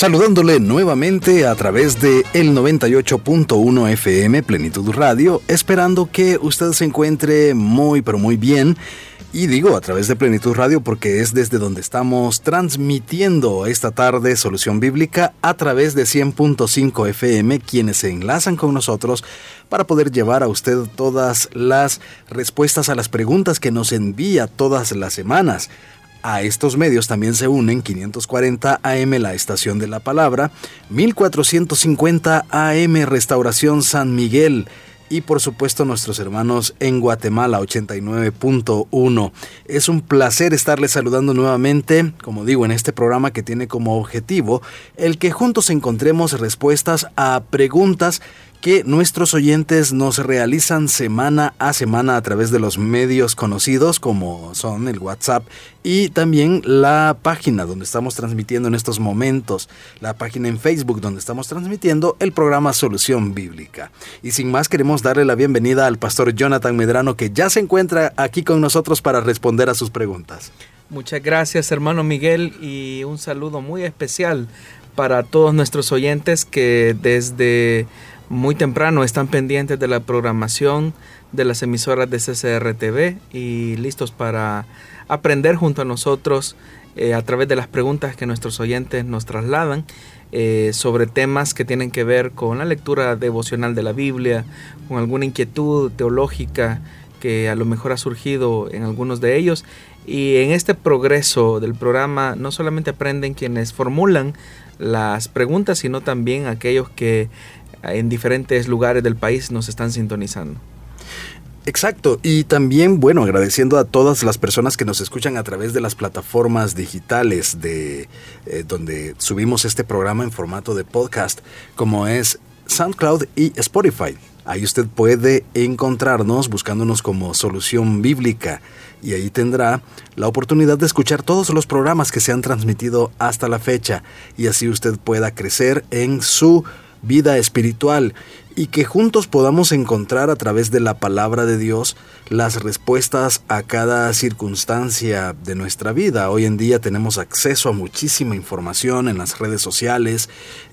Saludándole nuevamente a través de el 98.1 FM Plenitud Radio, esperando que usted se encuentre muy pero muy bien. Y digo a través de Plenitud Radio porque es desde donde estamos transmitiendo esta tarde Solución Bíblica a través de 100.5 FM, quienes se enlazan con nosotros para poder llevar a usted todas las respuestas a las preguntas que nos envía todas las semanas. A estos medios también se unen 540 AM La Estación de la Palabra, 1450 AM Restauración San Miguel y por supuesto nuestros hermanos en Guatemala 89.1. Es un placer estarles saludando nuevamente, como digo, en este programa que tiene como objetivo el que juntos encontremos respuestas a preguntas que nuestros oyentes nos realizan semana a semana a través de los medios conocidos como son el WhatsApp y también la página donde estamos transmitiendo en estos momentos, la página en Facebook donde estamos transmitiendo el programa Solución Bíblica. Y sin más queremos darle la bienvenida al pastor Jonathan Medrano que ya se encuentra aquí con nosotros para responder a sus preguntas. Muchas gracias hermano Miguel y un saludo muy especial para todos nuestros oyentes que desde muy temprano están pendientes de la programación de las emisoras de CCRTV y listos para aprender junto a nosotros eh, a través de las preguntas que nuestros oyentes nos trasladan eh, sobre temas que tienen que ver con la lectura devocional de la Biblia, con alguna inquietud teológica que a lo mejor ha surgido en algunos de ellos. Y en este progreso del programa no solamente aprenden quienes formulan las preguntas, sino también aquellos que en diferentes lugares del país nos están sintonizando. Exacto, y también, bueno, agradeciendo a todas las personas que nos escuchan a través de las plataformas digitales de eh, donde subimos este programa en formato de podcast, como es SoundCloud y Spotify. Ahí usted puede encontrarnos buscándonos como Solución Bíblica y ahí tendrá la oportunidad de escuchar todos los programas que se han transmitido hasta la fecha y así usted pueda crecer en su vida espiritual y que juntos podamos encontrar a través de la palabra de Dios las respuestas a cada circunstancia de nuestra vida. Hoy en día tenemos acceso a muchísima información en las redes sociales,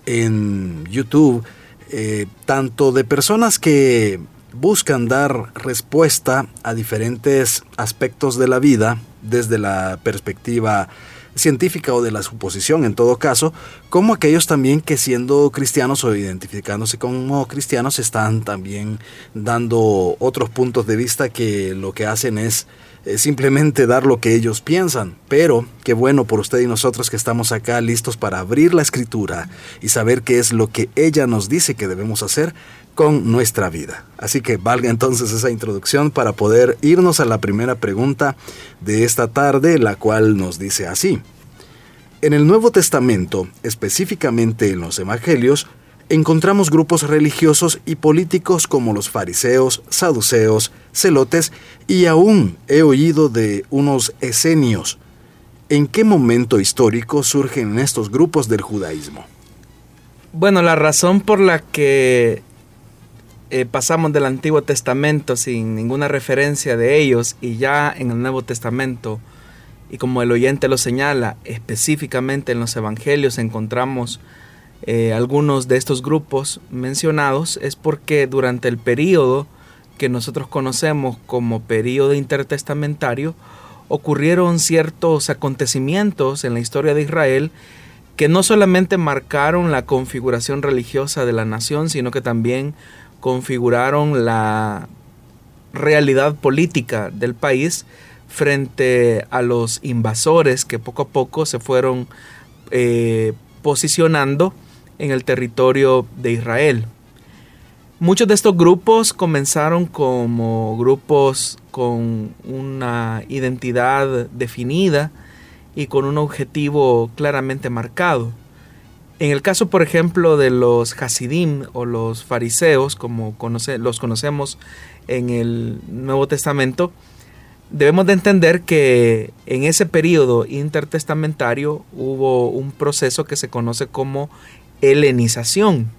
en YouTube, eh, tanto de personas que buscan dar respuesta a diferentes aspectos de la vida desde la perspectiva científica o de la suposición en todo caso, como aquellos también que siendo cristianos o identificándose como cristianos están también dando otros puntos de vista que lo que hacen es eh, simplemente dar lo que ellos piensan. Pero qué bueno por usted y nosotros que estamos acá listos para abrir la escritura y saber qué es lo que ella nos dice que debemos hacer con nuestra vida. Así que valga entonces esa introducción para poder irnos a la primera pregunta de esta tarde, la cual nos dice así. En el Nuevo Testamento, específicamente en los Evangelios, encontramos grupos religiosos y políticos como los fariseos, saduceos, celotes y aún he oído de unos esenios. ¿En qué momento histórico surgen estos grupos del judaísmo? Bueno, la razón por la que eh, pasamos del Antiguo Testamento sin ninguna referencia de ellos y ya en el Nuevo Testamento, y como el oyente lo señala, específicamente en los Evangelios encontramos eh, algunos de estos grupos mencionados, es porque durante el periodo que nosotros conocemos como periodo intertestamentario, ocurrieron ciertos acontecimientos en la historia de Israel que no solamente marcaron la configuración religiosa de la nación, sino que también configuraron la realidad política del país frente a los invasores que poco a poco se fueron eh, posicionando en el territorio de Israel. Muchos de estos grupos comenzaron como grupos con una identidad definida y con un objetivo claramente marcado. En el caso, por ejemplo, de los Hasidim o los fariseos, como los conocemos en el Nuevo Testamento, debemos de entender que en ese periodo intertestamentario hubo un proceso que se conoce como helenización,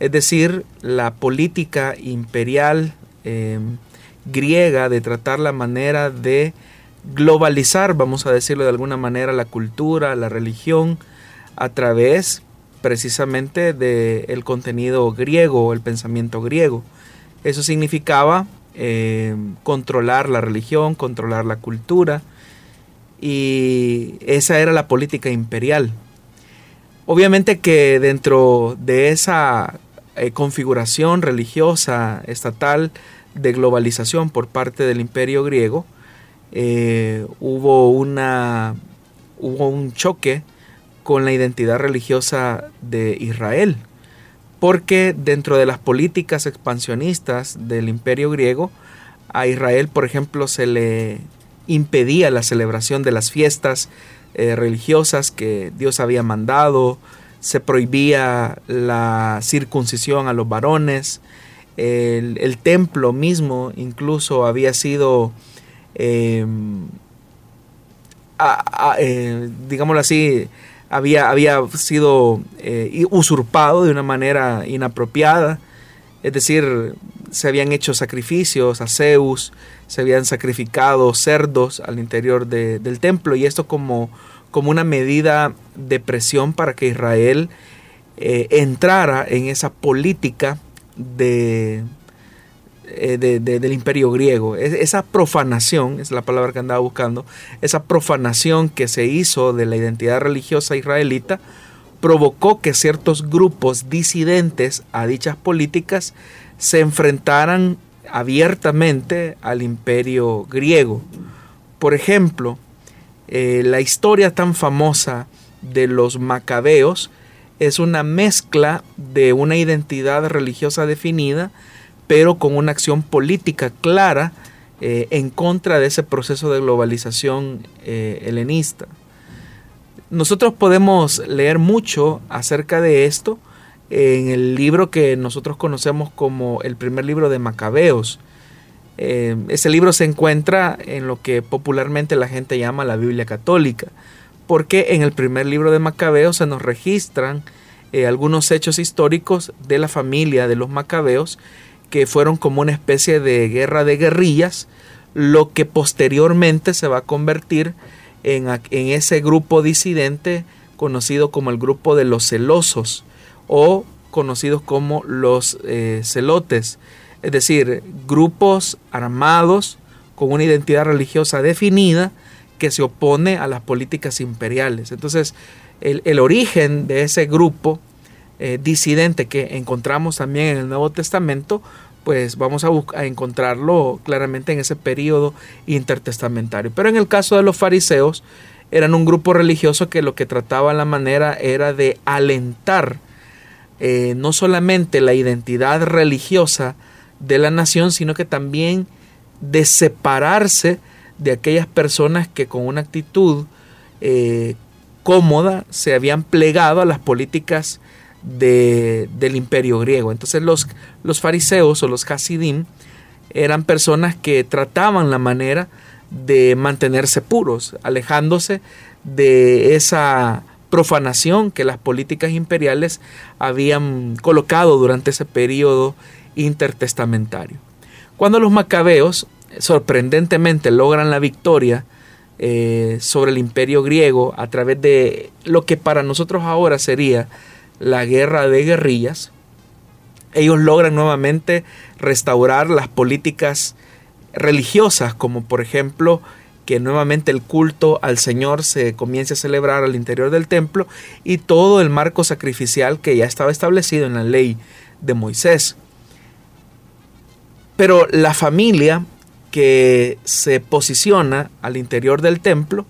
es decir, la política imperial em, griega de tratar la manera de globalizar, vamos a decirlo de alguna manera, la cultura, la religión, a través precisamente del contenido griego, el pensamiento griego. Eso significaba eh, controlar la religión, controlar la cultura, y esa era la política imperial. Obviamente que dentro de esa eh, configuración religiosa estatal de globalización por parte del imperio griego, eh, hubo, una, hubo un choque con la identidad religiosa de Israel porque dentro de las políticas expansionistas del imperio griego, a Israel, por ejemplo, se le impedía la celebración de las fiestas eh, religiosas que Dios había mandado, se prohibía la circuncisión a los varones, el, templo mismo incluso había sido, em, eh, digámoslo así, había, había sido eh, usurpado de una manera inapropiada. Es decir, se habían hecho sacrificios a Zeus, se habían sacrificado cerdos al interior del templo y esto como, como una medida de presión para que Israel eh, entrara en esa política de, eh, del imperio griego. Esa profanación, es la palabra que andaba buscando, esa profanación que se hizo de la identidad religiosa israelita, provocó que ciertos grupos disidentes a dichas políticas se enfrentaran abiertamente al imperio griego. Por ejemplo, eh, la historia tan famosa de los macabeos es una mezcla de una identidad religiosa definida pero con una acción política clara eh, en contra de ese proceso de globalización eh, helenista. Nosotros podemos leer mucho acerca de esto en el libro que nosotros conocemos como el primer libro de Macabeos. Eh, ese libro se encuentra en lo que popularmente la gente llama la Biblia católica, porque en el primer libro de Macabeos se nos registran algunos hechos históricos de la familia de los Macabeos que fueron como una especie de guerra de guerrillas, lo que posteriormente se va a convertir en, ese grupo disidente conocido como el grupo de los celosos o conocidos como los eh, celotes, es decir, grupos armados con una identidad religiosa definida que se opone a las políticas imperiales. Entonces, el, origen de ese grupo eh, disidente que encontramos también en el Nuevo Testamento, pues vamos a, a, encontrarlo claramente en ese periodo intertestamentario. Pero en el caso de los fariseos, eran un grupo religioso que lo que trataba la manera era de alentar eh, no solamente la identidad religiosa de la nación, sino que también de separarse de aquellas personas que con una actitud eh, cómoda se habían plegado a las políticas del imperio griego. Entonces los, los fariseos o los hasidim eran personas que trataban la manera de mantenerse puros, alejándose de esa profanación que las políticas imperiales habían colocado durante ese periodo intertestamentario. Cuando los macabeos sorprendentemente logran la victoria eh, sobre el imperio griego a través de lo que para nosotros ahora sería la guerra de guerrillas, ellos logran nuevamente restaurar las políticas religiosas, como por ejemplo que nuevamente el culto al Señor se comience a celebrar al interior del templo y todo el marco sacrificial que ya estaba establecido en la ley de Moisés. Pero la familia que se posiciona al interior del templo,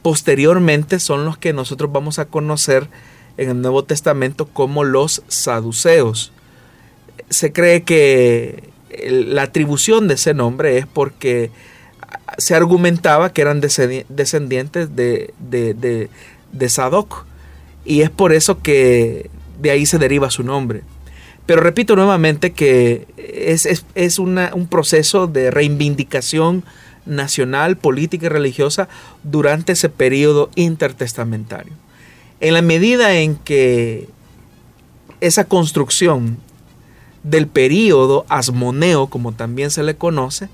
posteriormente son los que nosotros vamos a conocer en el Nuevo Testamento como los saduceos. Se cree que la atribución de ese nombre es porque se argumentaba que eran descendientes de, de, de, Sadoc y es por eso que de ahí se deriva su nombre. Pero repito nuevamente que es, un proceso de reivindicación nacional, política y religiosa durante ese periodo intertestamentario. En la medida en que esa construcción del periodo asmoneo, como también se le conoce,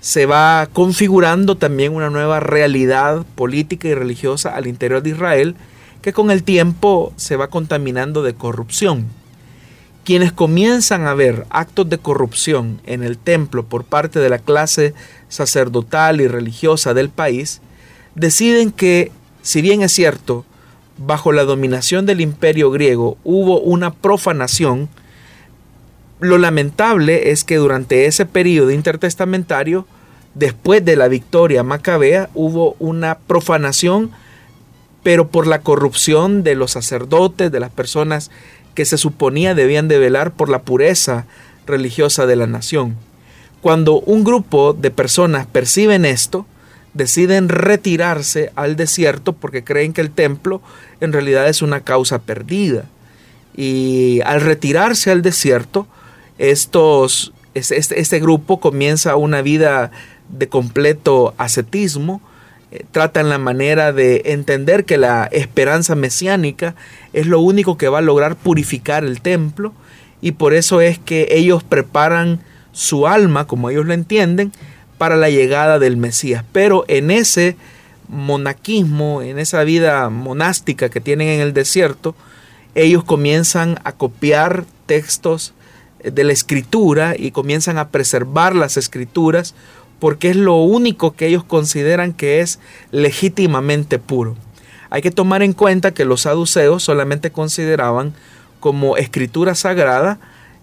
se va configurando también una nueva realidad política y religiosa al interior de Israel que con el tiempo se va contaminando de corrupción. Quienes comienzan a ver actos de corrupción en el templo por parte de la clase sacerdotal y religiosa del país, deciden que, si bien es cierto, bajo la dominación del imperio griego hubo una profanación, lo lamentable es que durante ese periodo intertestamentario, después de la victoria macabea, hubo una profanación, pero por la corrupción de los sacerdotes, de las personas que se suponía debían de velar por la pureza religiosa de la nación. Cuando un grupo de personas perciben esto, deciden retirarse al desierto porque creen que el templo en realidad es una causa perdida. Y al retirarse al desierto, estos, este, este grupo comienza una vida de completo ascetismo, eh, tratan la manera de entender que la esperanza mesiánica es lo único que va a lograr purificar el templo y por eso es que ellos preparan su alma, como ellos lo entienden, para la llegada del Mesías. Pero en ese monaquismo, en esa vida monástica que tienen en el desierto, ellos comienzan a copiar textos de la escritura y comienzan a preservar las escrituras porque es lo único que ellos consideran que es legítimamente puro. Hay que tomar en cuenta que los saduceos solamente consideraban como escritura sagrada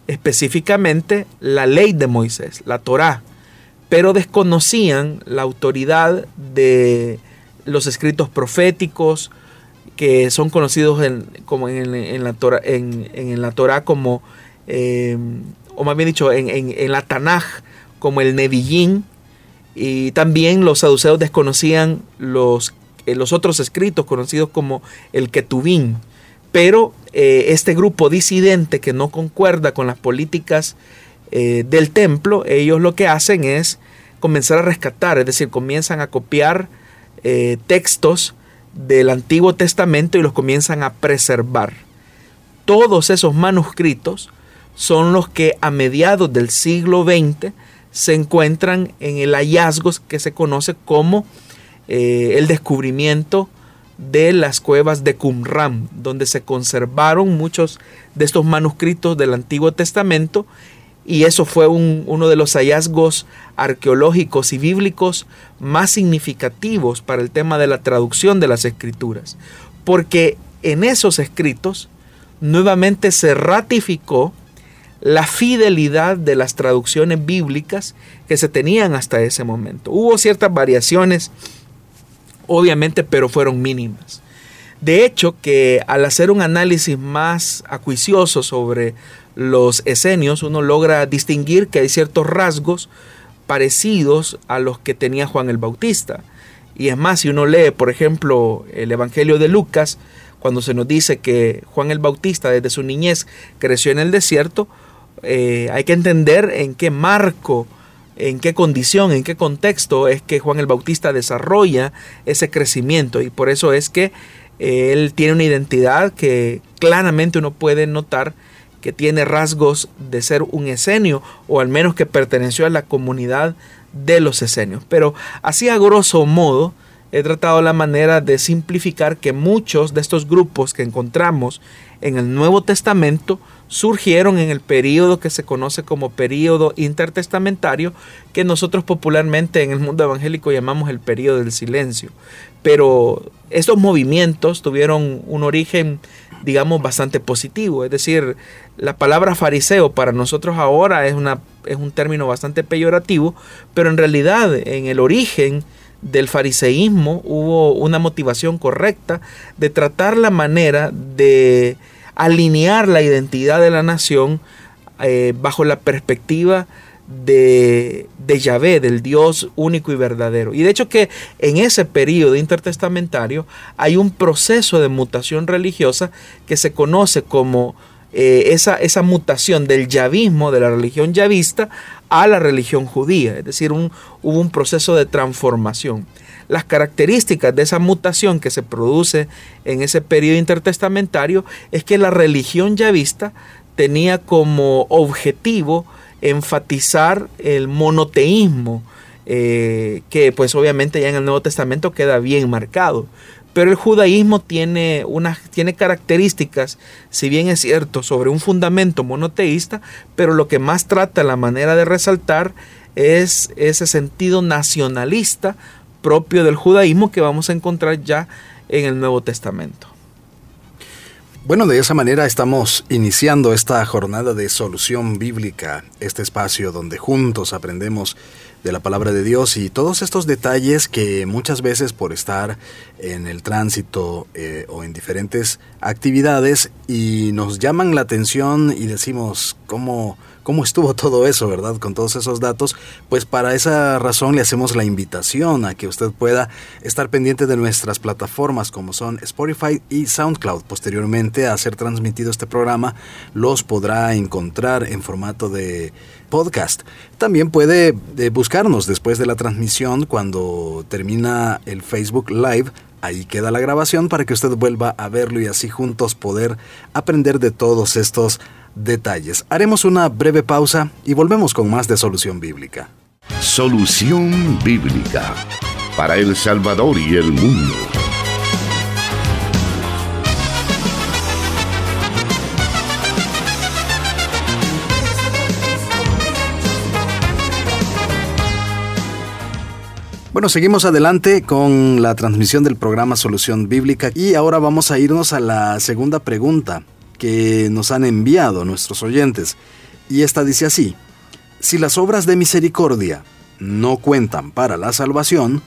específicamente la ley de Moisés, la Torá, pero desconocían la autoridad de los escritos proféticos que son conocidos en, como en, la Torah, en, la como, eh, o más bien dicho, en, la Tanaj como el Nevillín, y también los saduceos desconocían los, eh, otros escritos conocidos como el Ketubín. Pero eh, este grupo disidente que no concuerda con las políticas eh, del templo, ellos lo que hacen es comenzar a rescatar, es decir, comienzan a copiar textos del Antiguo Testamento y los comienzan a preservar. Todos esos manuscritos son los que a mediados del siglo XX se encuentran en el hallazgo que se conoce como eh, el descubrimiento de las cuevas de Qumran, donde se conservaron muchos de estos manuscritos del Antiguo Testamento y eso fue uno de los hallazgos arqueológicos y bíblicos más significativos para el tema de la traducción de las escrituras, porque en esos escritos nuevamente se ratificó la fidelidad de las traducciones bíblicas que se tenían hasta ese momento. Hubo ciertas variaciones, obviamente, pero fueron mínimas. De hecho, que al hacer un análisis más acuicioso sobre los esenios, uno logra distinguir que hay ciertos rasgos parecidos a los que tenía Juan el Bautista. Y es más, si uno lee, por ejemplo, el Evangelio de Lucas, cuando se nos dice que Juan el Bautista desde su niñez creció en el desierto, eh, hay que entender en qué marco, en qué condición, en qué contexto es que Juan el Bautista desarrolla ese crecimiento y por eso es que eh, él tiene una identidad que claramente uno puede notar que tiene rasgos de ser un esenio o al menos que perteneció a la comunidad de los esenios. Pero así a grosso modo he tratado la manera de simplificar que muchos de estos grupos que encontramos en el Nuevo Testamento surgieron en el periodo que se conoce como periodo intertestamentario, que nosotros popularmente en el mundo evangélico llamamos el periodo del silencio. Pero estos movimientos tuvieron un origen, digamos, bastante positivo. Es decir, la palabra fariseo para nosotros ahora es, una, es un término bastante peyorativo, pero en realidad en el origen del fariseísmo hubo una motivación correcta de tratar la manera de alinear la identidad de la nación eh, bajo la perspectiva de, de Yahvé, del Dios único y verdadero. Y de hecho que en ese periodo intertestamentario hay un proceso de mutación religiosa que se conoce como eh, esa, esa, mutación del yavismo, de la religión yavista, a la religión judía. Es decir, un, hubo un proceso de transformación. Las características de esa mutación que se produce en ese periodo intertestamentario es que la religión yavista tenía como objetivo enfatizar el monoteísmo, eh, que pues obviamente ya en el Nuevo Testamento queda bien marcado. Pero el judaísmo tiene, tiene características, si bien es cierto, sobre un fundamento monoteísta, pero lo que más trata la manera de resaltar es ese sentido nacionalista propio del judaísmo que vamos a encontrar ya en el Nuevo Testamento. Bueno, de esa manera estamos iniciando esta jornada de solución bíblica, este espacio donde juntos aprendemos de la palabra de Dios y todos estos detalles que muchas veces por estar en el tránsito eh, o en diferentes actividades y nos llaman la atención y decimos cómo cómo estuvo todo eso, ¿verdad? Con todos esos datos, pues para esa razón le hacemos la invitación a que usted pueda estar pendiente de nuestras plataformas como son Spotify y SoundCloud. Posteriormente a ser transmitido este programa, los podrá encontrar en formato de podcast. También puede eh, buscarnos después de la transmisión cuando termina el Facebook Live Ahí queda la grabación para que usted vuelva a verlo y así juntos poder aprender de todos estos detalles. Haremos una breve pausa y volvemos con más de Solución Bíblica. Solución Bíblica para El Salvador y el mundo. Bueno, seguimos adelante con la transmisión del programa Solución Bíblica y ahora vamos a irnos a la segunda pregunta que nos han enviado nuestros oyentes. Y esta dice así, si las obras de misericordia no cuentan para la salvación,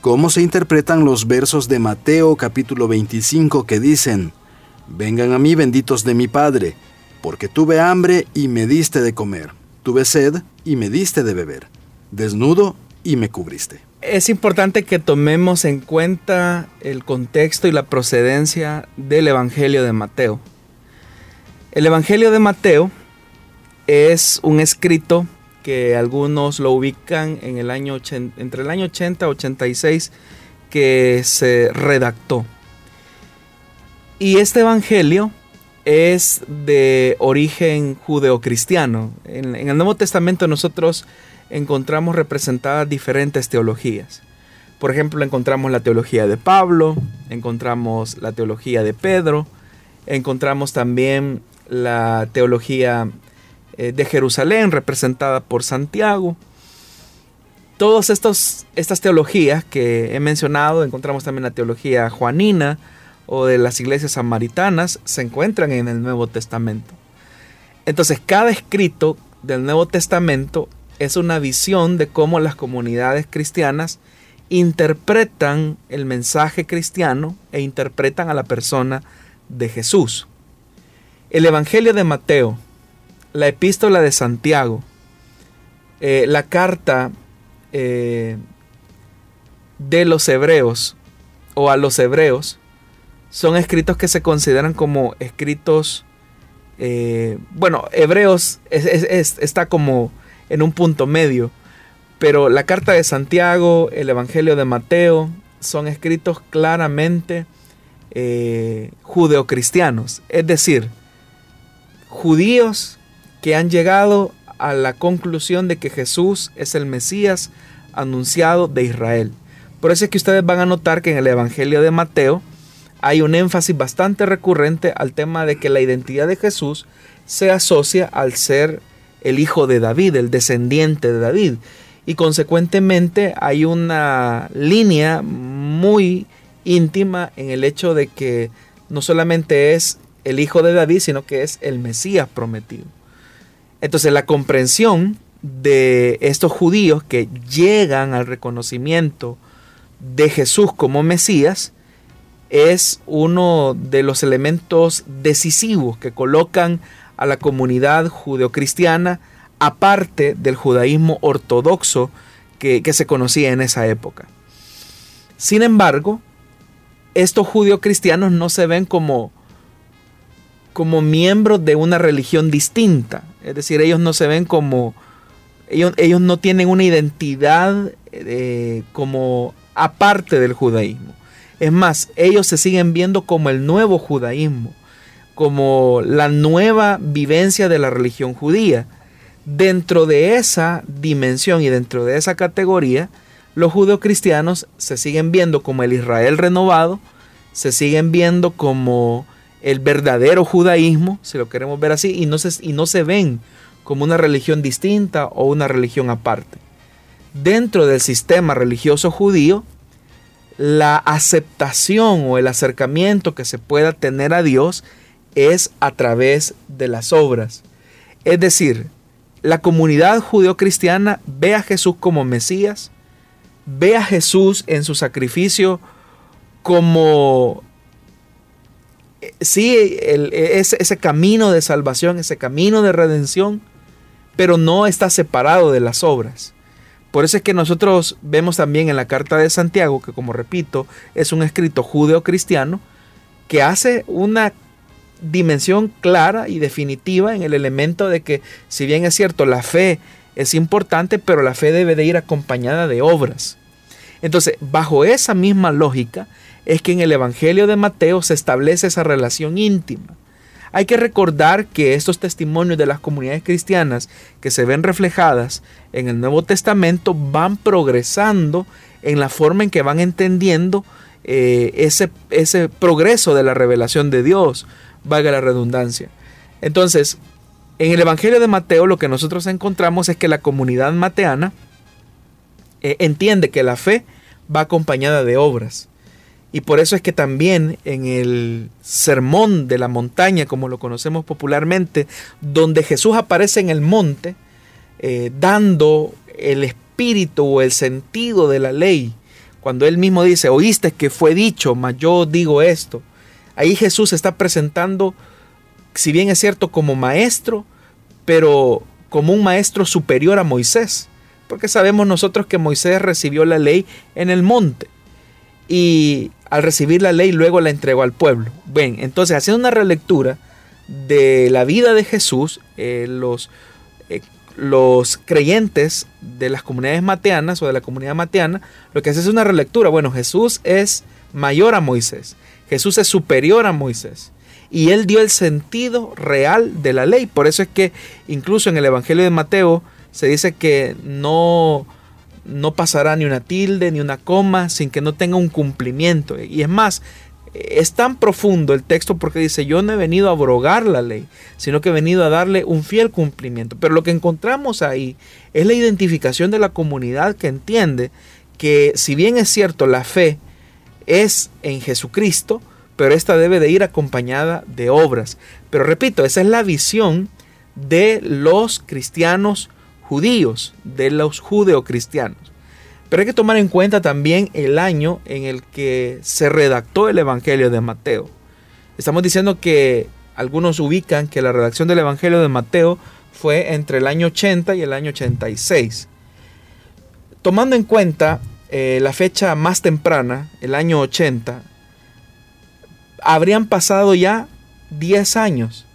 ¿cómo se interpretan los versos de Mateo capítulo 25 que dicen, Vengan a mí benditos de mi Padre, porque tuve hambre y me diste de comer, tuve sed y me diste de beber, desnudo y me cubriste? Es importante que tomemos en cuenta el contexto y la procedencia del Evangelio de Mateo. El Evangelio de Mateo es un escrito que algunos lo ubican en el año entre el año 80 y 86 que se redactó. Y este evangelio es de origen judeocristiano. En, en el Nuevo Testamento nosotros encontramos representadas diferentes teologías. Por ejemplo, encontramos la teología de Pablo, encontramos la teología de Pedro, encontramos también la teología eh, de Jerusalén representada por Santiago. Todas estas teologías que he mencionado, encontramos también la teología juanina o de las iglesias samaritanas, se encuentran en el Nuevo Testamento. Entonces, cada escrito del Nuevo Testamento es una visión de cómo las comunidades cristianas interpretan el mensaje cristiano e interpretan a la persona de Jesús. El Evangelio de Mateo, la epístola de Santiago, eh, la carta eh, de los hebreos o a los hebreos, son escritos que se consideran como escritos, eh, bueno, hebreos está como en un punto medio, pero la carta de Santiago, el Evangelio de Mateo, son escritos claramente judeocristianos, es decir, judíos que han llegado a la conclusión de que Jesús es el Mesías anunciado de Israel. Por eso es que ustedes van a notar que en el Evangelio de Mateo hay un énfasis bastante recurrente al tema de que la identidad de Jesús se asocia al ser el hijo de David, el descendiente de David. Y consecuentemente hay una línea muy íntima en el hecho de que no solamente es el hijo de David, sino que es el Mesías prometido. Entonces la comprensión de estos judíos que llegan al reconocimiento de Jesús como Mesías es uno de los elementos decisivos que colocan a la comunidad judeocristiana aparte del judaísmo ortodoxo que, que se conocía en esa época. Sin embargo, estos judíos cristianos no se ven como, como miembros de una religión distinta. Es decir, ellos no se ven como... Ellos, ellos no tienen una identidad eh, como aparte del judaísmo. Es más, ellos se siguen viendo como el nuevo judaísmo, como la nueva vivencia de la religión judía. Dentro de esa dimensión y dentro de esa categoría, los judeocristianos se siguen viendo como el Israel renovado, se siguen viendo como el verdadero judaísmo, si lo queremos ver así, y no se, y no se ven como una religión distinta o una religión aparte. Dentro del sistema religioso judío, la aceptación o el acercamiento que se pueda tener a Dios es a través de las obras. Es decir, la comunidad judío-cristiana ve a Jesús como Mesías, ve a Jesús en su sacrificio como, sí, ese, ese camino de salvación, ese camino de redención, pero no está separado de las obras. Por eso es que nosotros vemos también en la carta de Santiago, que como repito, es un escrito judeo-cristiano, que hace una dimensión clara y definitiva en el elemento de que, si bien es cierto, la fe es importante, pero la fe debe de ir acompañada de obras. Entonces, bajo esa misma lógica, es que en el Evangelio de Mateo se establece esa relación íntima. Hay que recordar que estos testimonios de las comunidades cristianas que se ven reflejadas en el Nuevo Testamento van progresando en la forma en que van entendiendo eh, ese, ese progreso de la revelación de Dios, valga la redundancia. Entonces, en el Evangelio de Mateo lo que nosotros encontramos es que la comunidad mateana eh, entiende que la fe va acompañada de obras. Y por eso es que también en el sermón de la montaña, como lo conocemos popularmente, donde Jesús aparece en el monte, eh, dando el espíritu o el sentido de la ley, cuando él mismo dice, oíste que fue dicho, mas yo digo esto, ahí Jesús está presentando, si bien es cierto, como maestro, pero como un maestro superior a Moisés, porque sabemos nosotros que Moisés recibió la ley en el monte. Y al recibir la ley luego la entregó al pueblo. Bien, entonces haciendo una relectura de la vida de Jesús, eh, los, eh, los creyentes de las comunidades mateanas o de la comunidad mateana, lo que hace es una relectura. Bueno, Jesús es mayor a Moisés, Jesús es superior a Moisés. Y él dio el sentido real de la ley. Por eso es que incluso en el Evangelio de Mateo se dice que no, no pasará ni una tilde ni una coma sin que no tenga un cumplimiento. Y es más, es tan profundo el texto porque dice, yo no he venido a abrogar la ley, sino que he venido a darle un fiel cumplimiento. Pero lo que encontramos ahí es la identificación de la comunidad que entiende que si bien es cierto la fe es en Jesucristo, pero esta debe de ir acompañada de obras. Pero repito, esa es la visión de los cristianos judíos, de los judeocristianos. Pero hay que tomar en cuenta también el año en el que se redactó el Evangelio de Mateo. Estamos diciendo que algunos ubican que la redacción del Evangelio de Mateo fue entre el año 80 y el año 86. Tomando en cuenta eh, la fecha más temprana, el año 80, habrían pasado ya 10 años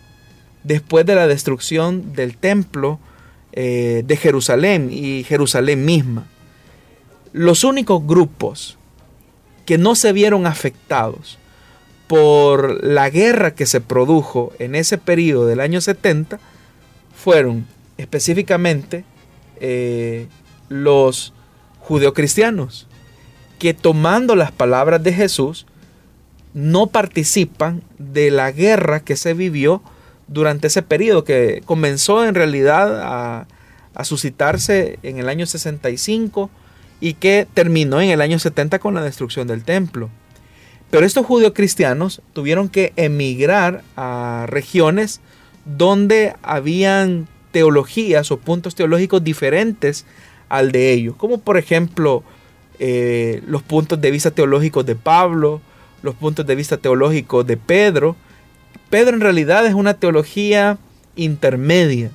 después de la destrucción del templo eh, de Jerusalén y Jerusalén misma. Los únicos grupos que no se vieron afectados por la guerra que se produjo en ese periodo del año 70 fueron específicamente eh, los judeocristianos, que tomando las palabras de Jesús, no participan de la guerra que se vivió durante ese periodo que comenzó en realidad a, suscitarse en el año 65 y que terminó en el año 70 con la destrucción del templo. Pero estos judíos cristianos tuvieron que emigrar a regiones donde habían teologías o puntos teológicos diferentes al de ellos, como por ejemplo eh, los puntos de vista teológicos de Pablo, los puntos de vista teológicos de Pedro, Pedro en realidad es una teología intermedia.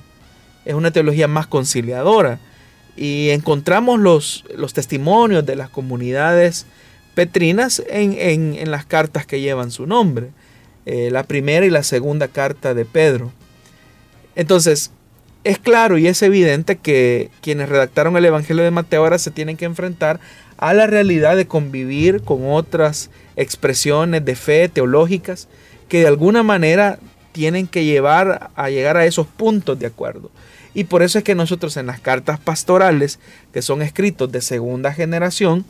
es una teología más conciliadora. Y encontramos los, los testimonios de las comunidades petrinas en, las cartas que llevan su nombre. Eh, la primera y la segunda carta de Pedro. Entonces, es claro y es evidente que quienes redactaron el Evangelio de Mateo ahora se tienen que enfrentar a la realidad de convivir con otras expresiones de fe teológicas que de alguna manera tienen que llevar a llegar a esos puntos de acuerdo. Y por eso es que nosotros en las cartas pastorales, que son escritos de segunda generación,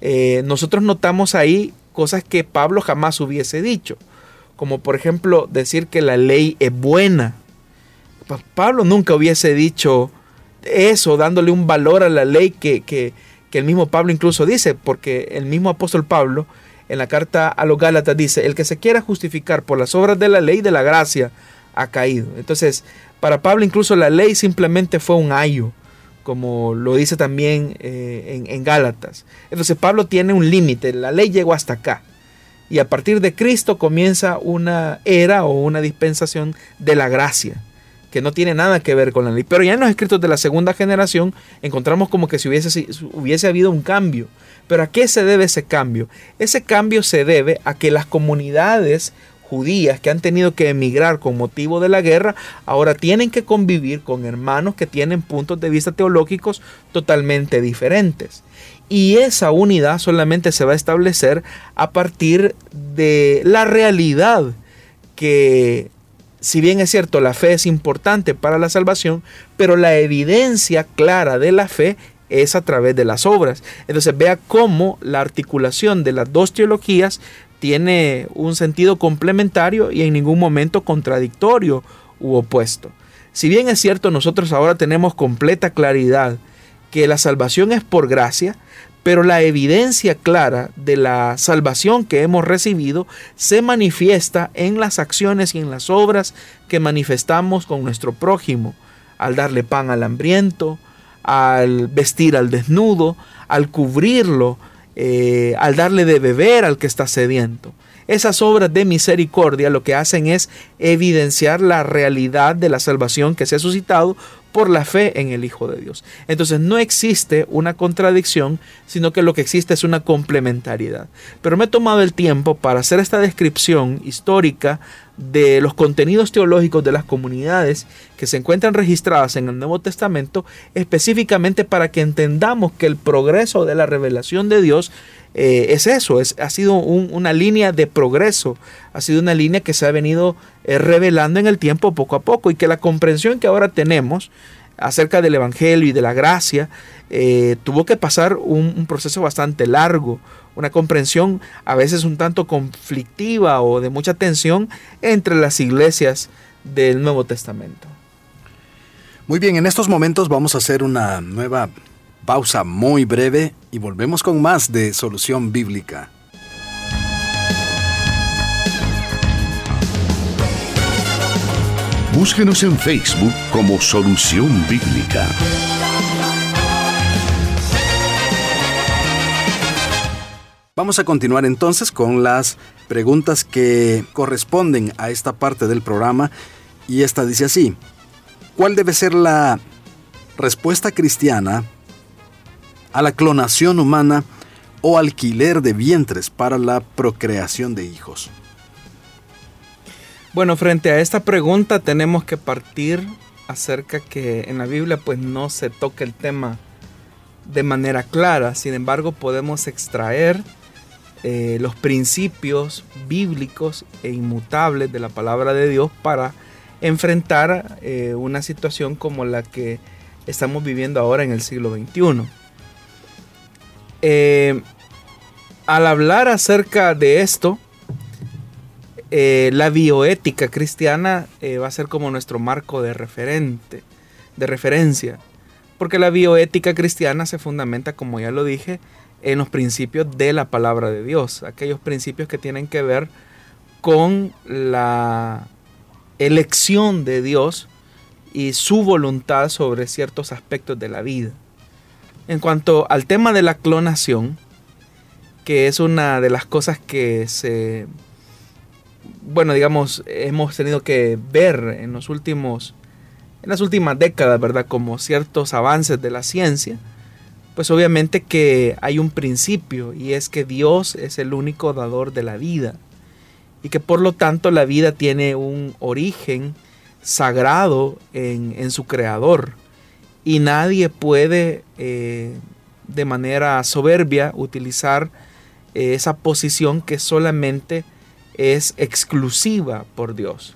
eh, nosotros notamos ahí cosas que Pablo jamás hubiese dicho. Como por ejemplo decir que la ley es buena. Pablo nunca hubiese dicho eso, dándole un valor a la ley que, que el mismo Pablo incluso dice, porque el mismo apóstol Pablo en la carta a los Gálatas dice, el que se quiera justificar por las obras de la ley de la gracia ha caído. Entonces, para Pablo incluso la ley simplemente fue un ayo, como lo dice también eh, en, en Gálatas. Entonces Pablo tiene un límite, la ley llegó hasta acá. Y a partir de Cristo comienza una era o una dispensación de la gracia que no tiene nada que ver con la ley. Pero ya en los escritos de la segunda generación encontramos como que si hubiese, hubiese habido un cambio. Pero ¿a qué se debe ese cambio? Ese cambio se debe a que las comunidades judías que han tenido que emigrar con motivo de la guerra, ahora tienen que convivir con hermanos que tienen puntos de vista teológicos totalmente diferentes. Y esa unidad solamente se va a establecer a partir de la realidad que si bien es cierto, la fe es importante para la salvación, pero la evidencia clara de la fe es a través de las obras. Entonces vea cómo la articulación de las dos teologías tiene un sentido complementario y en ningún momento contradictorio u opuesto. Si bien es cierto, nosotros ahora tenemos completa claridad que la salvación es por gracia, pero la evidencia clara de la salvación que hemos recibido se manifiesta en las acciones y en las obras que manifestamos con nuestro prójimo, al darle pan al hambriento, al vestir al desnudo, al cubrirlo, eh, al darle de beber al que está sediento. Esas obras de misericordia lo que hacen es evidenciar la realidad de la salvación que se ha suscitado por la fe en el Hijo de Dios. Entonces no existe una contradicción, sino que lo que existe es una complementariedad. Pero me he tomado el tiempo para hacer esta descripción histórica de los contenidos teológicos de las comunidades que se encuentran registradas en el Nuevo Testamento, específicamente para que entendamos que el progreso de la revelación de Dios eh, es eso, es, ha sido una línea de progreso, ha sido una línea que se ha venido eh, revelando en el tiempo poco a poco y que la comprensión que ahora tenemos acerca del Evangelio y de la gracia eh, tuvo que pasar un, proceso bastante largo, una comprensión a veces un tanto conflictiva o de mucha tensión entre las iglesias del Nuevo Testamento. Muy bien, en estos momentos vamos a hacer una nueva pausa muy breve y volvemos con más de Solución Bíblica. Búsquenos en Facebook como Solución Bíblica. Vamos a continuar entonces con las preguntas que corresponden a esta parte del programa y esta dice así, ¿cuál debe ser la respuesta cristiana a la clonación humana o alquiler de vientres para la procreación de hijos? Bueno, frente a esta pregunta tenemos que partir acerca que en la Biblia pues no se toca el tema de manera clara, sin embargo podemos extraer eh, los principios bíblicos e inmutables de la palabra de Dios para enfrentar eh, una situación como la que estamos viviendo ahora en el siglo XXI. Eh, al hablar acerca de esto, la bioética cristiana va a ser como nuestro marco de referente, de referencia, porque la bioética cristiana se fundamenta, como ya lo dije, en los principios de la palabra de Dios, aquellos principios que tienen que ver con la elección de Dios y su voluntad sobre ciertos aspectos de la vida. En cuanto al tema de la clonación, que es una de las cosas que se, bueno, digamos, hemos tenido que ver en los últimos en las últimas décadas, ¿verdad? Como ciertos avances de la ciencia, pues obviamente que hay un principio y es que Dios es el único dador de la vida y que por lo tanto la vida tiene un origen sagrado en, su creador y nadie puede eh, de manera soberbia utilizar eh, esa posición que solamente es exclusiva por Dios.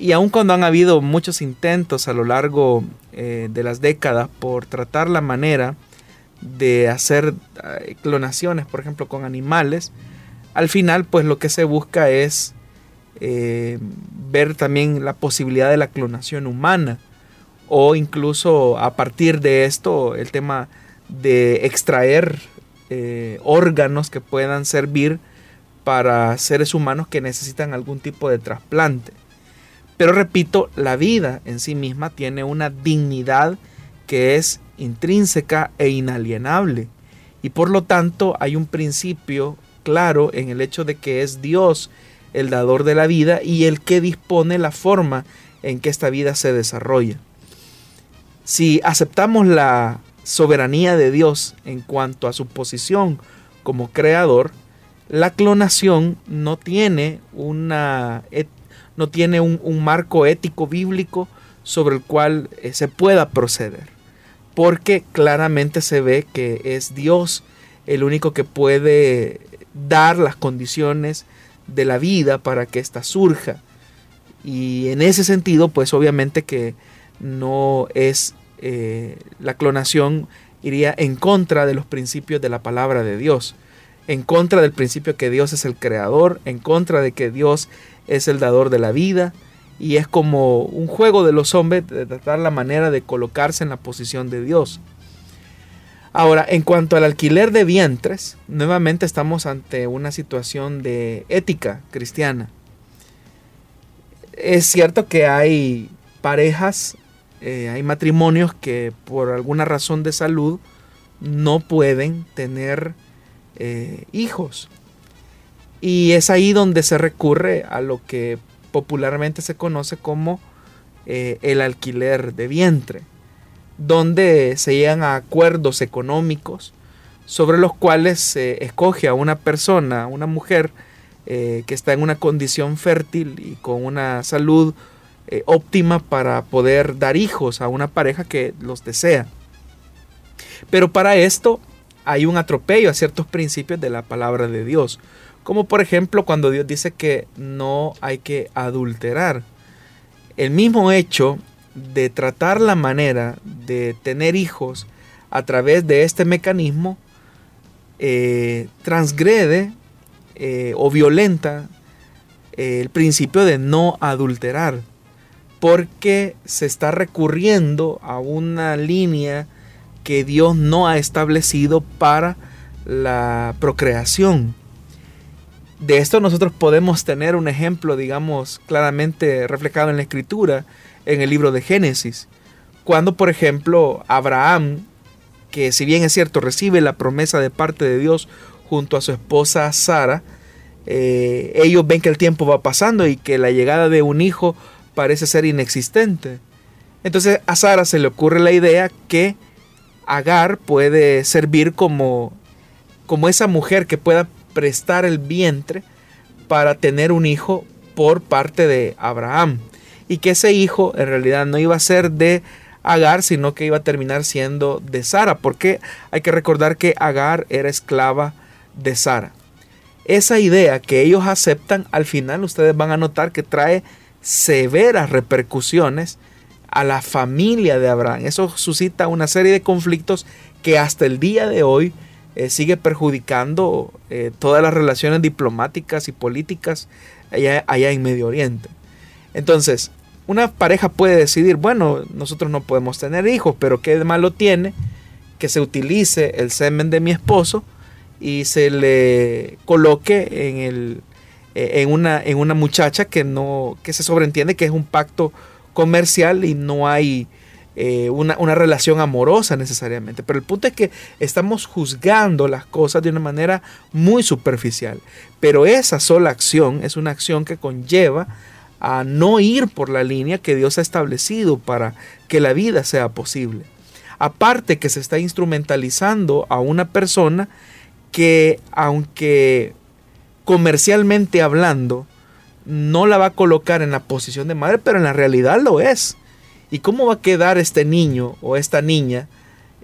Y aun cuando han habido muchos intentos a lo largo eh, de las décadas por tratar la manera de hacer eh, clonaciones, por ejemplo, con animales, al final pues lo que se busca es eh, ver también la posibilidad de la clonación humana o incluso a partir de esto el tema de extraer órganos que puedan servir para seres humanos que necesitan algún tipo de trasplante. Pero repito, la vida en sí misma tiene una dignidad que es intrínseca e inalienable. Y por lo tanto hay un principio claro en el hecho de que es Dios el dador de la vida y el que dispone la forma en que esta vida se desarrolla. Si aceptamos la soberanía de Dios en cuanto a su posición como creador, la clonación no tiene, una, no tiene un, marco ético bíblico sobre el cual eh, se pueda proceder, porque claramente se ve que es Dios el único que puede dar las condiciones de la vida para que ésta surja. Y en ese sentido, pues obviamente que no es eh, la clonación iría en contra de los principios de la palabra de Dios en contra del principio que Dios es el creador, en contra de que Dios es el dador de la vida, y es como un juego de los hombres de tratar la manera de colocarse en la posición de Dios. Ahora, en cuanto al alquiler de vientres, nuevamente estamos ante una situación de ética cristiana. Es cierto que hay parejas, eh, hay matrimonios que por alguna razón de salud no pueden tener eh, hijos. Y es ahí donde se recurre a lo que popularmente se conoce como eh, el alquiler de vientre, donde se llegan a acuerdos económicos sobre los cuales se escoge a una persona, una mujer eh, que está en una condición fértil y con una salud óptima para poder dar hijos a una pareja que los desea. Pero para esto hay un atropello a ciertos principios de la palabra de Dios. Como por ejemplo cuando Dios dice que no hay que adulterar. El mismo hecho de tratar la manera de tener hijos a través de este mecanismo eh, transgrede eh, o violenta eh, el principio de no adulterar porque se está recurriendo a una línea que Dios no ha establecido para la procreación. De esto nosotros podemos tener un ejemplo, digamos, claramente reflejado en la escritura, en el libro de Génesis, cuando, por ejemplo, Abraham, que si bien es cierto, recibe la promesa de parte de Dios junto a su esposa Sara, eh, ellos ven que el tiempo va pasando y que la llegada de un hijo parece ser inexistente. Entonces a Sara se le ocurre la idea que Agar puede servir como, como esa mujer que pueda prestar el vientre para tener un hijo por parte de Abraham. Y que ese hijo en realidad no iba a ser de Agar, sino que iba a terminar siendo de Sara, porque hay que recordar que Agar era esclava de Sara. Esa idea que ellos aceptan, al final ustedes van a notar que trae severas repercusiones a la familia de Abraham. Eso suscita una serie de conflictos que hasta el día de hoy eh, sigue perjudicando eh, todas las relaciones diplomáticas y políticas allá, allá en Medio Oriente. Entonces, una pareja puede decidir, bueno, nosotros no podemos tener hijos, pero qué malo tiene que se utilice el semen de mi esposo y se le coloque en, el, eh, en, una, en una muchacha que, no, que se sobreentiende que es un pacto comercial y no hay eh, una, relación amorosa necesariamente. Pero el punto es que estamos juzgando las cosas de una manera muy superficial. Pero esa sola acción es una acción que conlleva a no ir por la línea que Dios ha establecido para que la vida sea posible. Aparte que se está instrumentalizando a una persona que aunque comercialmente hablando no la va a colocar en la posición de madre, pero en la realidad lo es. ¿Y cómo va a quedar este niño o esta niña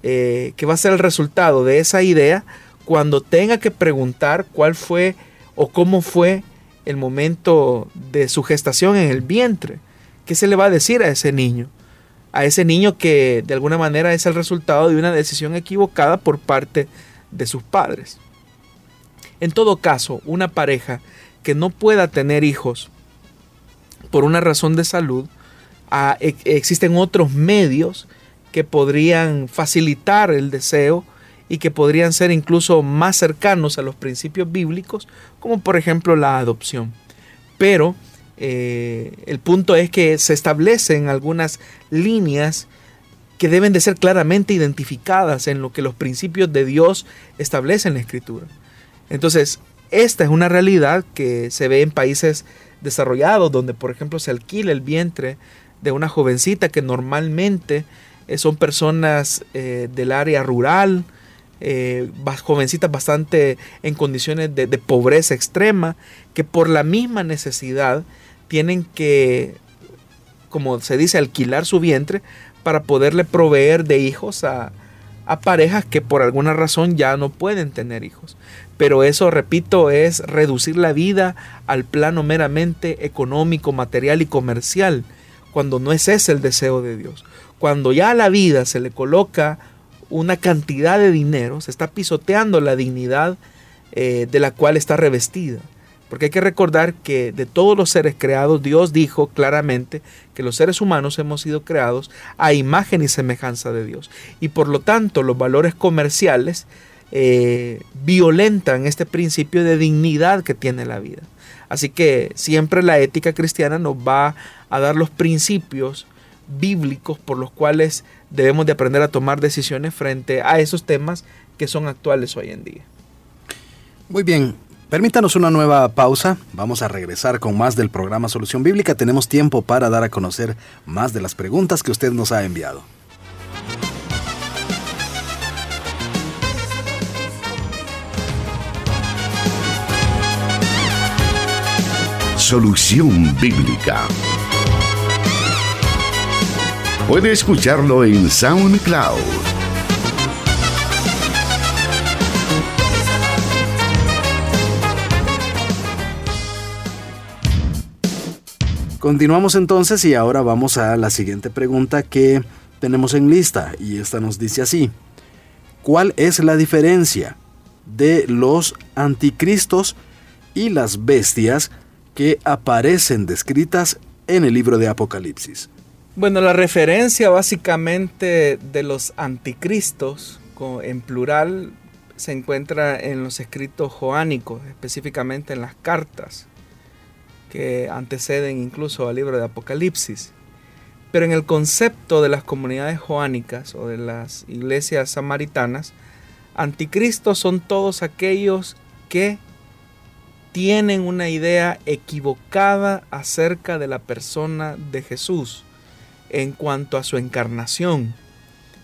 eh, que va a ser el resultado de esa idea cuando tenga que preguntar cuál fue o cómo fue el momento de su gestación en el vientre? ¿Qué se le va a decir a ese niño? A ese niño que de alguna manera es el resultado de una decisión equivocada por parte de sus padres. En todo caso, una pareja que no pueda tener hijos por una razón de salud, e, existen otros medios que podrían facilitar el deseo y que podrían ser incluso más cercanos a los principios bíblicos, como por ejemplo la adopción. Pero eh, el punto es que se establecen algunas líneas que deben de ser claramente identificadas en lo que los principios de Dios establecen en la Escritura. Entonces, esta es una realidad que se ve en países desarrollados, donde por ejemplo se alquila el vientre de una jovencita que normalmente eh, son personas eh, del área rural, eh, jovencitas bastante en condiciones de, pobreza extrema, que por la misma necesidad tienen que, como se dice, alquilar su vientre para poderle proveer de hijos a parejas que por alguna razón ya no pueden tener hijos. Pero eso, repito, es reducir la vida al plano meramente económico, material y comercial, cuando no es ese el deseo de Dios. Cuando ya a la vida se le coloca una cantidad de dinero, se está pisoteando la dignidad eh, de la cual está revestida. Porque hay que recordar que de todos los seres creados, Dios dijo claramente que los seres humanos hemos sido creados a imagen y semejanza de Dios. Y por lo tanto, los valores comerciales eh, violentan este principio de dignidad que tiene la vida. Así que siempre la ética cristiana nos va a dar los principios bíblicos por los cuales debemos de aprender a tomar decisiones frente a esos temas que son actuales hoy en día. Muy bien, permítanos una nueva pausa. Vamos a regresar con más del programa Solución Bíblica. Tenemos tiempo para dar a conocer más de las preguntas que usted nos ha enviado. Solución Bíblica. Puede escucharlo en SoundCloud. Continuamos entonces y ahora vamos a la siguiente pregunta que tenemos en lista y esta nos dice así. ¿Cuál es la diferencia de los anticristos y las bestias que aparecen descritas en el libro de Apocalipsis. Bueno, la referencia básicamente de los anticristos en plural se encuentra en los escritos joánicos, específicamente en las cartas que anteceden incluso al libro de Apocalipsis. Pero en el concepto de las comunidades joánicas o de las iglesias samaritanas, anticristos son todos aquellos que tienen una idea equivocada acerca de la persona de Jesús en cuanto a su encarnación,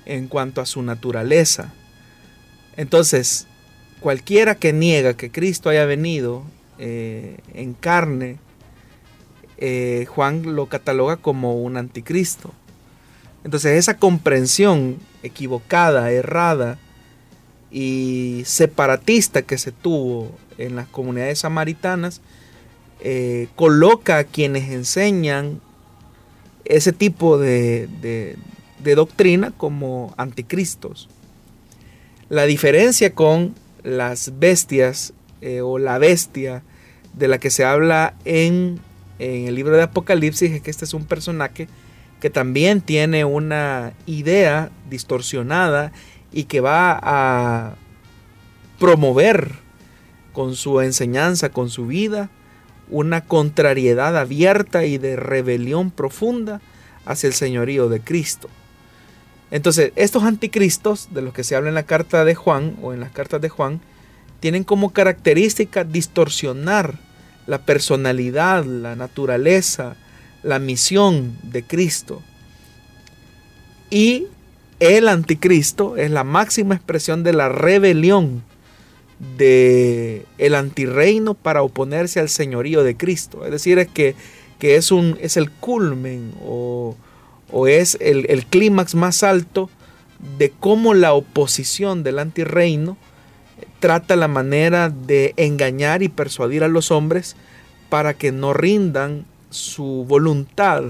en cuanto a su naturaleza. Entonces, cualquiera que niega que Cristo haya venido eh, en carne, eh, Juan lo cataloga como un anticristo. Entonces, esa comprensión equivocada, errada y separatista que se tuvo en las comunidades samaritanas, eh, coloca a quienes enseñan ese tipo de, doctrina como anticristos. La diferencia con las bestias eh, o la bestia de la que se habla en, en, el libro de Apocalipsis es que este es un personaje que también tiene una idea distorsionada y que va a promover con su enseñanza, con su vida, una contrariedad abierta y de rebelión profunda hacia el señorío de Cristo. Entonces, estos anticristos de los que se habla en la carta de Juan o en las cartas de Juan, tienen como característica distorsionar la personalidad, la naturaleza, la misión de Cristo. Y el anticristo es la máxima expresión de la rebelión de el antirreino para oponerse al señorío de Cristo. Es decir, es que, que es, un, es el culmen o, es el, el clímax más alto de cómo la oposición del antirreino trata la manera de engañar y persuadir a los hombres para que no rindan su voluntad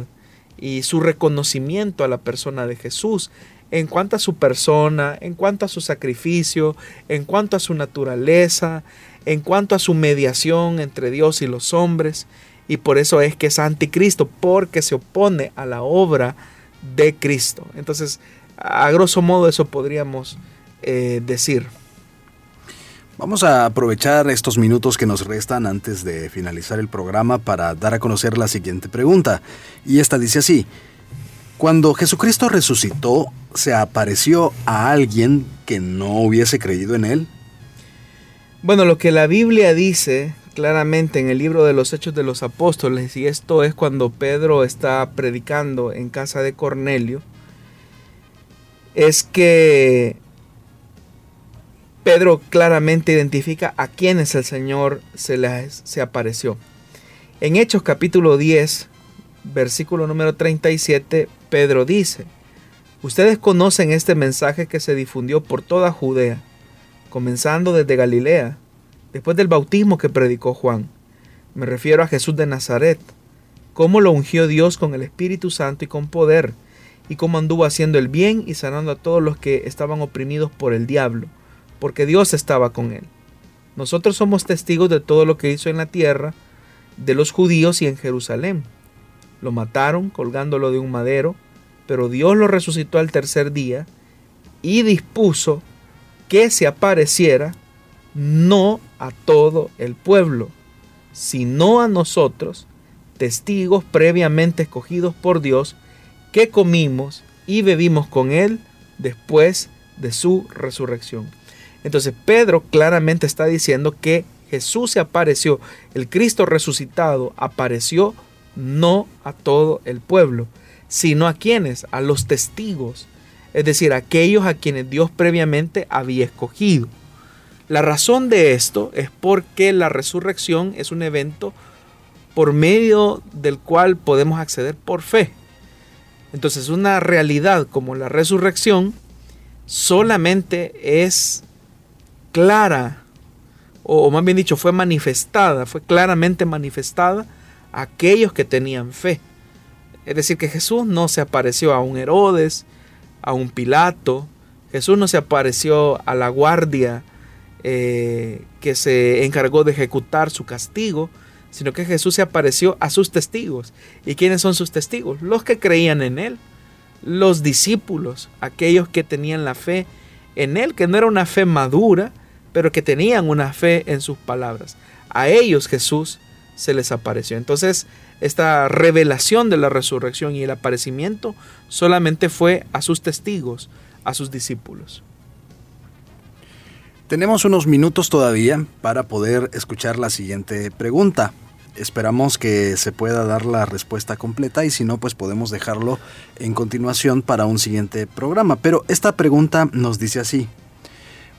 y su reconocimiento a la persona de Jesús en cuanto a su persona, en cuanto a su sacrificio, en cuanto a su naturaleza, en cuanto a su mediación entre Dios y los hombres. Y por eso es que es anticristo, porque se opone a la obra de Cristo. Entonces, a grosso modo eso podríamos eh, decir. Vamos a aprovechar estos minutos que nos restan antes de finalizar el programa para dar a conocer la siguiente pregunta. Y esta dice así, cuando Jesucristo resucitó, ¿se apareció a alguien que no hubiese creído en él? Bueno, lo que la Biblia dice claramente en el libro de los Hechos de los Apóstoles, y esto es cuando Pedro está predicando en casa de Cornelio, es que Pedro claramente identifica a quienes el Señor se, les, se apareció. En Hechos capítulo 10, versículo número 37, Pedro dice, Ustedes conocen este mensaje que se difundió por toda Judea, comenzando desde Galilea, después del bautismo que predicó Juan. Me refiero a Jesús de Nazaret, cómo lo ungió Dios con el Espíritu Santo y con poder, y cómo anduvo haciendo el bien y sanando a todos los que estaban oprimidos por el diablo, porque Dios estaba con él. Nosotros somos testigos de todo lo que hizo en la tierra, de los judíos y en Jerusalén. Lo mataron colgándolo de un madero, pero Dios lo resucitó al tercer día y dispuso que se apareciera no a todo el pueblo, sino a nosotros, testigos previamente escogidos por Dios, que comimos y bebimos con Él después de su resurrección. Entonces Pedro claramente está diciendo que Jesús se apareció, el Cristo resucitado apareció no a todo el pueblo, sino a quienes, a los testigos, es decir, a aquellos a quienes Dios previamente había escogido. La razón de esto es porque la resurrección es un evento por medio del cual podemos acceder por fe. Entonces una realidad como la resurrección solamente es clara, o, más bien dicho, fue manifestada, fue claramente manifestada aquellos que tenían fe. Es decir, que Jesús no se apareció a un Herodes, a un Pilato, Jesús no se apareció a la guardia eh, que se encargó de ejecutar su castigo, sino que Jesús se apareció a sus testigos. ¿Y quiénes son sus testigos? Los que creían en Él, los discípulos, aquellos que tenían la fe en Él, que no era una fe madura, pero que tenían una fe en sus palabras. A ellos Jesús se les apareció. Entonces, esta revelación de la resurrección y el aparecimiento solamente fue a sus testigos, a sus discípulos. Tenemos unos minutos todavía para poder escuchar la siguiente pregunta. Esperamos que se pueda dar la respuesta completa y si no, pues podemos dejarlo en continuación para un siguiente programa. Pero esta pregunta nos dice así.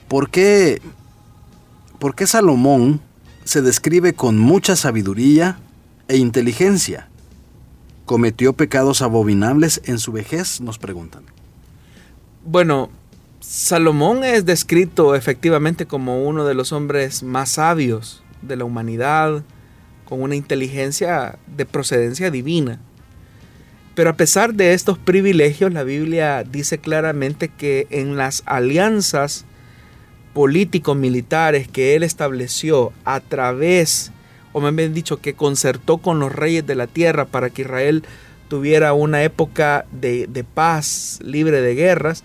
¿Por qué ¿Por qué Salomón se describe con mucha sabiduría e inteligencia? ¿Cometió pecados abominables en su vejez? Nos preguntan. Bueno, Salomón es descrito efectivamente como uno de los hombres más sabios de la humanidad, con una inteligencia de procedencia divina. Pero a pesar de estos privilegios, la Biblia dice claramente que en las alianzas políticos militares que él estableció a través, o me han dicho, que concertó con los reyes de la tierra para que Israel tuviera una época de, de paz, libre de guerras,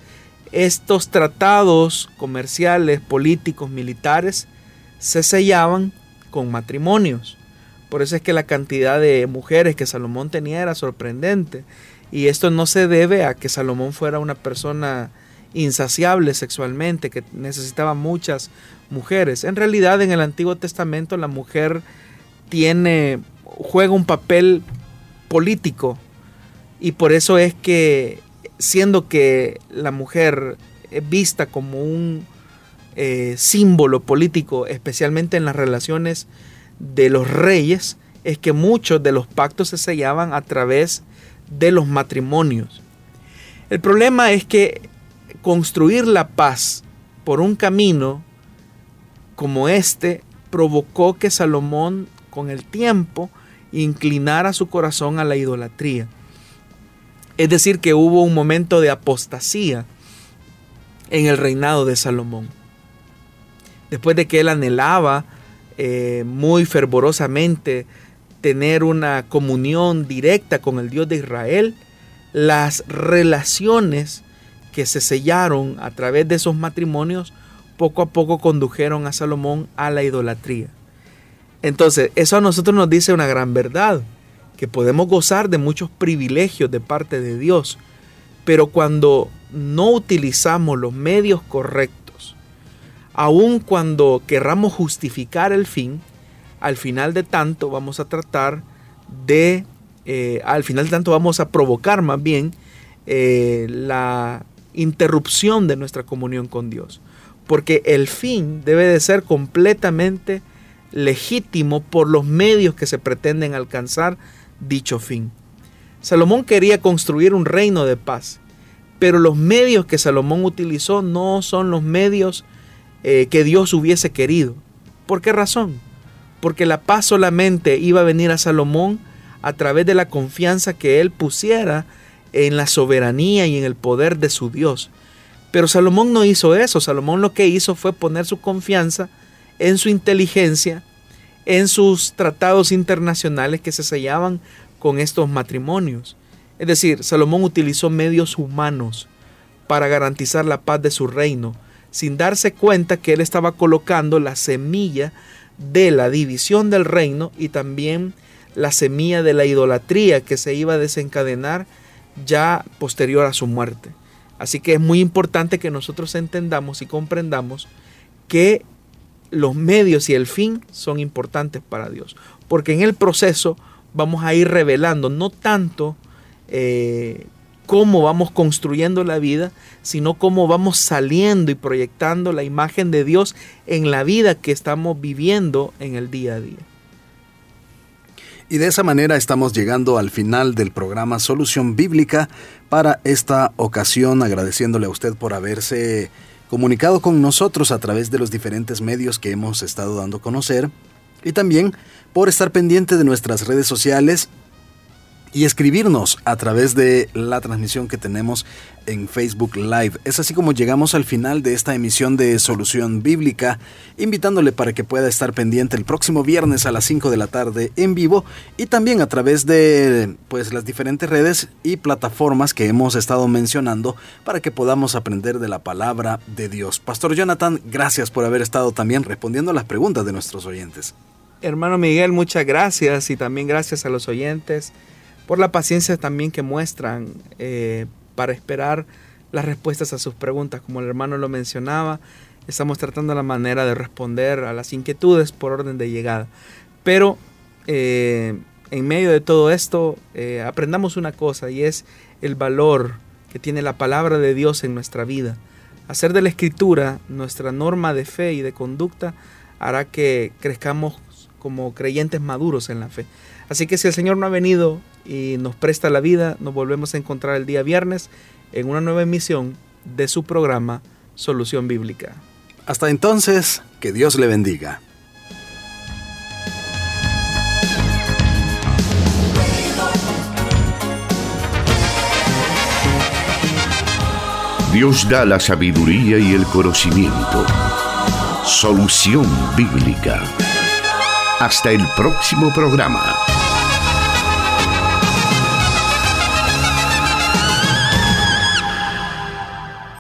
estos tratados comerciales, políticos, militares, se sellaban con matrimonios. Por eso es que la cantidad de mujeres que Salomón tenía era sorprendente. Y esto no se debe a que Salomón fuera una persona insaciable sexualmente, que necesitaba muchas mujeres. En realidad en el Antiguo Testamento la mujer tiene, juega un papel político y por eso es que siendo que la mujer es vista como un eh, símbolo político, especialmente en las relaciones de los reyes, es que muchos de los pactos se sellaban a través de los matrimonios. El problema es que construir la paz por un camino como este provocó que Salomón con el tiempo inclinara su corazón a la idolatría. Es decir, que hubo un momento de apostasía en el reinado de Salomón. Después de que él anhelaba eh, muy fervorosamente tener una comunión directa con el Dios de Israel, las relaciones que se sellaron a través de esos matrimonios poco a poco condujeron a Salomón a la idolatría. Entonces, eso a nosotros nos dice una gran verdad, que podemos gozar de muchos privilegios de parte de Dios, pero cuando no utilizamos los medios correctos, aun cuando querramos justificar el fin, al final de tanto vamos a tratar de, eh, al final de tanto vamos a provocar más bien eh, la interrupción de nuestra comunión con Dios. Porque el fin debe de ser completamente legítimo por los medios que se pretenden alcanzar dicho fin. Salomón quería construir un reino de paz, pero los medios que Salomón utilizó no son los medios eh, que Dios hubiese querido. ¿Por qué razón? Porque la paz solamente iba a venir a Salomón a través de la confianza que él pusiera en la soberanía y en el poder de su Dios. Pero Salomón no hizo eso. Salomón lo que hizo fue poner su confianza en su inteligencia, en sus tratados internacionales que se sellaban con estos matrimonios. Es decir, Salomón utilizó medios humanos para garantizar la paz de su reino, sin darse cuenta que él estaba colocando la semilla de la división del reino y también la semilla de la idolatría que se iba a desencadenar ya posterior a su muerte. Así que es muy importante que nosotros entendamos y comprendamos que los medios y el fin son importantes para Dios. Porque en el proceso vamos a ir revelando no tanto eh, cómo vamos construyendo la vida, sino cómo vamos saliendo y proyectando la imagen de Dios en la vida que estamos viviendo en el día a día. Y de esa manera estamos llegando al final del programa Solución Bíblica para esta ocasión, agradeciéndole a usted por haberse comunicado con nosotros a través de los diferentes medios que hemos estado dando a conocer y también por estar pendiente de nuestras redes sociales y escribirnos a través de la transmisión que tenemos en Facebook Live. Es así como llegamos al final de esta emisión de Solución Bíblica, invitándole para que pueda estar pendiente el próximo viernes a las 5 de la tarde en vivo y también a través de pues las diferentes redes y plataformas que hemos estado mencionando para que podamos aprender de la palabra de Dios. Pastor Jonathan, gracias por haber estado también respondiendo las preguntas de nuestros oyentes. Hermano Miguel, muchas gracias y también gracias a los oyentes por la paciencia también que muestran eh, para esperar las respuestas a sus preguntas. Como el hermano lo mencionaba, estamos tratando la manera de responder a las inquietudes por orden de llegada. Pero eh, en medio de todo esto, eh, aprendamos una cosa y es el valor que tiene la palabra de Dios en nuestra vida. Hacer de la escritura nuestra norma de fe y de conducta hará que crezcamos como creyentes maduros en la fe. Así que si el Señor no ha venido y nos presta la vida, nos volvemos a encontrar el día viernes en una nueva emisión de su programa Solución Bíblica. Hasta entonces, que Dios le bendiga. Dios da la sabiduría y el conocimiento. Solución Bíblica. Hasta el próximo programa.